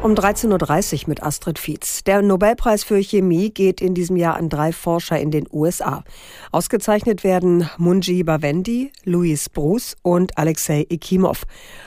Um 13.30 Uhr mit Astrid Fietz. Der Nobelpreis für Chemie geht in diesem Jahr an drei Forscher in den USA. Ausgezeichnet werden Munji Bawendi, Louis Bruce und Alexei Ikimov.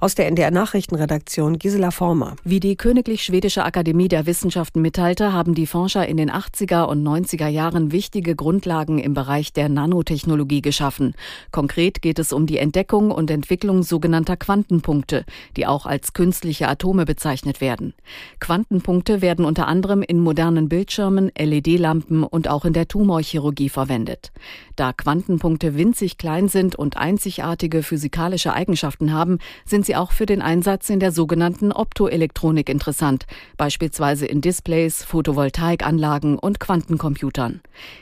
Aus der NDR Nachrichtenredaktion Gisela Former. Wie die Königlich Schwedische Akademie der Wissenschaften mitteilte, haben die Forscher in den 80er und 90er Jahren wichtige Grundlagen im Bereich der Nanotechnologie geschaffen. Konkret geht es um die Entdeckung und Entwicklung sogenannter Quantenpunkte, die auch als künstliche Atome bezeichnet werden. Quantenpunkte werden unter anderem in modernen Bildschirmen, LED-Lampen und auch in der Tumorchirurgie verwendet. Da Quantenpunkte winzig klein sind und einzigartige physikalische Eigenschaften haben, sind sie auch für den Einsatz in der sogenannten Optoelektronik interessant, beispielsweise in Displays, Photovoltaikanlagen und Quantencomputern.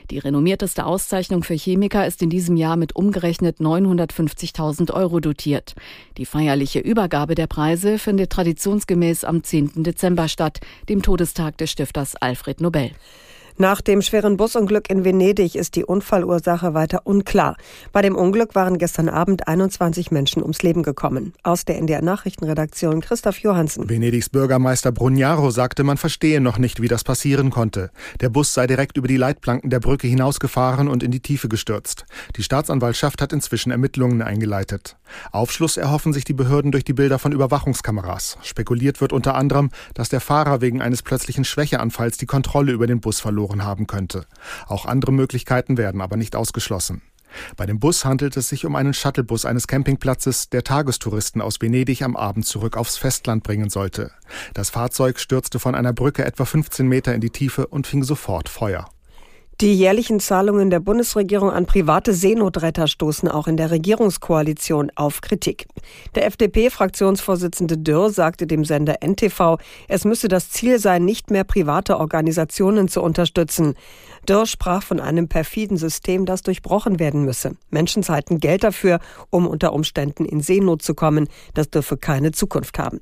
Die renommierteste Auszeichnung für Chemiker ist in diesem Jahr mit umgerechnet 950.000 Euro dotiert. Die feierliche Übergabe der Preise findet traditionsgemäß am 10. Dezember statt, dem Todestag des Stifters Alfred Nobel. Nach dem schweren Busunglück in Venedig ist die Unfallursache weiter unklar. Bei dem Unglück waren gestern Abend 21 Menschen ums Leben gekommen. Aus der NDR Nachrichtenredaktion Christoph Johansen. Venedigs Bürgermeister Brugnaro sagte, man verstehe noch nicht, wie das passieren konnte. Der Bus sei direkt über die Leitplanken der Brücke hinausgefahren und in die Tiefe gestürzt. Die Staatsanwaltschaft hat inzwischen Ermittlungen eingeleitet. Aufschluss erhoffen sich die Behörden durch die Bilder von Überwachungskameras. Spekuliert wird unter anderem, dass der Fahrer wegen eines plötzlichen Schwächeanfalls die Kontrolle über den Bus verloren haben könnte. Auch andere Möglichkeiten werden aber nicht ausgeschlossen. Bei dem Bus handelt es sich um einen Shuttlebus eines Campingplatzes, der Tagestouristen aus Venedig am Abend zurück aufs Festland bringen sollte. Das Fahrzeug stürzte von einer Brücke etwa 15 Meter in die Tiefe und fing sofort Feuer. Die jährlichen Zahlungen der Bundesregierung an private Seenotretter stoßen auch in der Regierungskoalition auf Kritik. Der FDP-Fraktionsvorsitzende Dürr sagte dem Sender NTV, es müsse das Ziel sein, nicht mehr private Organisationen zu unterstützen. Dürr sprach von einem perfiden System, das durchbrochen werden müsse. Menschen zahlten Geld dafür, um unter Umständen in Seenot zu kommen. Das dürfe keine Zukunft haben.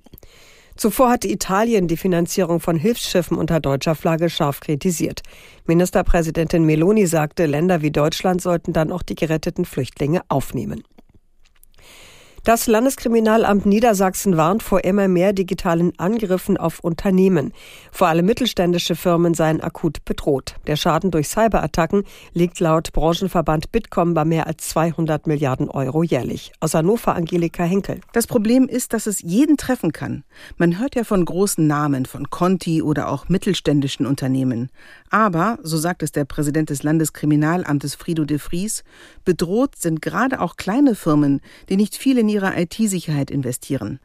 Zuvor hatte Italien die Finanzierung von Hilfsschiffen unter deutscher Flagge scharf kritisiert. Ministerpräsidentin Meloni sagte, Länder wie Deutschland sollten dann auch die geretteten Flüchtlinge aufnehmen. Das Landeskriminalamt Niedersachsen warnt vor immer mehr digitalen Angriffen auf Unternehmen. Vor allem mittelständische Firmen seien akut bedroht. Der Schaden durch Cyberattacken liegt laut Branchenverband Bitkom bei mehr als 200 Milliarden Euro jährlich. Aus Hannover Angelika Henkel. Das Problem ist, dass es jeden treffen kann. Man hört ja von großen Namen, von Conti oder auch mittelständischen Unternehmen. Aber, so sagt es der Präsident des Landeskriminalamtes Frido de Vries, bedroht sind gerade auch kleine Firmen, die nicht viel ihre IT-Sicherheit investieren.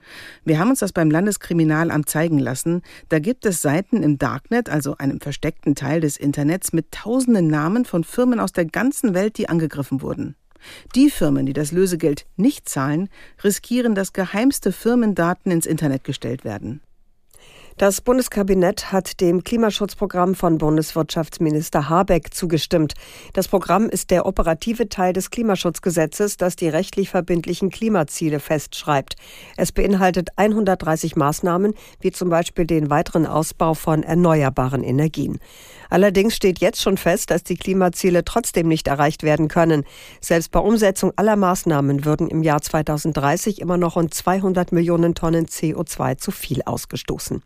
Wir haben uns das beim Landeskriminalamt zeigen lassen. Da gibt es Seiten im Darknet, also einem versteckten Teil des Internets, mit tausenden Namen von Firmen aus der ganzen Welt, die angegriffen wurden. Die Firmen, die das Lösegeld nicht zahlen, riskieren, dass geheimste Firmendaten ins Internet gestellt werden. Das Bundeskabinett hat dem Klimaschutzprogramm von Bundeswirtschaftsminister Habeck zugestimmt. Das Programm ist der operative Teil des Klimaschutzgesetzes, das die rechtlich verbindlichen Klimaziele festschreibt. Es beinhaltet 130 Maßnahmen, wie zum Beispiel den weiteren Ausbau von erneuerbaren Energien. Allerdings steht jetzt schon fest, dass die Klimaziele trotzdem nicht erreicht werden können. Selbst bei Umsetzung aller Maßnahmen würden im Jahr 2030 immer noch rund 200 Millionen Tonnen CO2 zu viel ausgestoßen.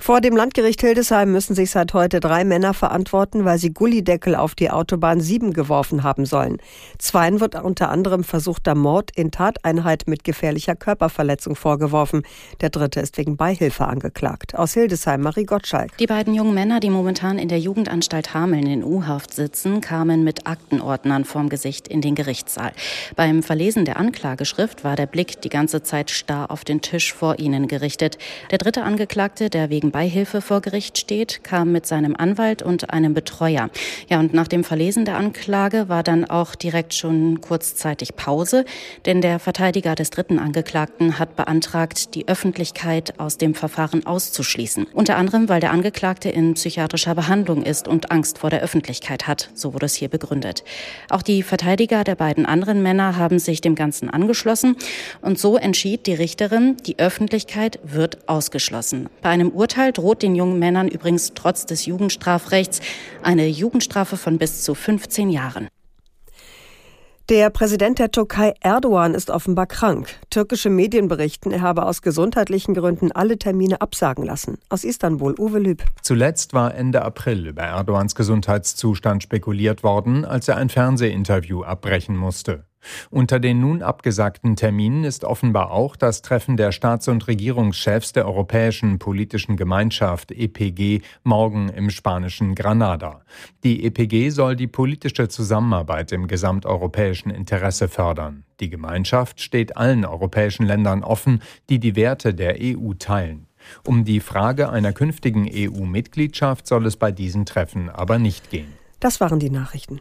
Vor dem Landgericht Hildesheim müssen sich seit heute drei Männer verantworten, weil sie Gullideckel auf die Autobahn 7 geworfen haben sollen. Zweien wird unter anderem versuchter Mord in Tateinheit mit gefährlicher Körperverletzung vorgeworfen. Der dritte ist wegen Beihilfe angeklagt. Aus Hildesheim, Marie Gottschalk. Die beiden jungen Männer, die momentan in der Jugendanstalt Hameln in U-Haft sitzen, kamen mit Aktenordnern vorm Gesicht in den Gerichtssaal. Beim Verlesen der Anklageschrift war der Blick die ganze Zeit starr auf den Tisch vor ihnen gerichtet. Der dritte Angeklagte, der wegen wegen Beihilfe vor Gericht steht, kam mit seinem Anwalt und einem Betreuer. Ja, und nach dem Verlesen der Anklage war dann auch direkt schon kurzzeitig Pause, denn der Verteidiger des dritten Angeklagten hat beantragt, die Öffentlichkeit aus dem Verfahren auszuschließen. Unter anderem, weil der Angeklagte in psychiatrischer Behandlung ist und Angst vor der Öffentlichkeit hat. So wurde es hier begründet. Auch die Verteidiger der beiden anderen Männer haben sich dem Ganzen angeschlossen und so entschied die Richterin, die Öffentlichkeit wird ausgeschlossen. Bei einem Urteil Urteil droht den jungen Männern übrigens trotz des Jugendstrafrechts eine Jugendstrafe von bis zu 15 Jahren. Der Präsident der Türkei Erdogan ist offenbar krank. Türkische Medien berichten, er habe aus gesundheitlichen Gründen alle Termine absagen lassen. Aus Istanbul, Uwe Lüb. Zuletzt war Ende April über Erdogans Gesundheitszustand spekuliert worden, als er ein Fernsehinterview abbrechen musste. Unter den nun abgesagten Terminen ist offenbar auch das Treffen der Staats- und Regierungschefs der Europäischen Politischen Gemeinschaft EPG morgen im spanischen Granada. Die EPG soll die politische Zusammenarbeit im gesamteuropäischen Interesse fördern. Die Gemeinschaft steht allen europäischen Ländern offen, die die Werte der EU teilen. Um die Frage einer künftigen EU-Mitgliedschaft soll es bei diesen Treffen aber nicht gehen. Das waren die Nachrichten.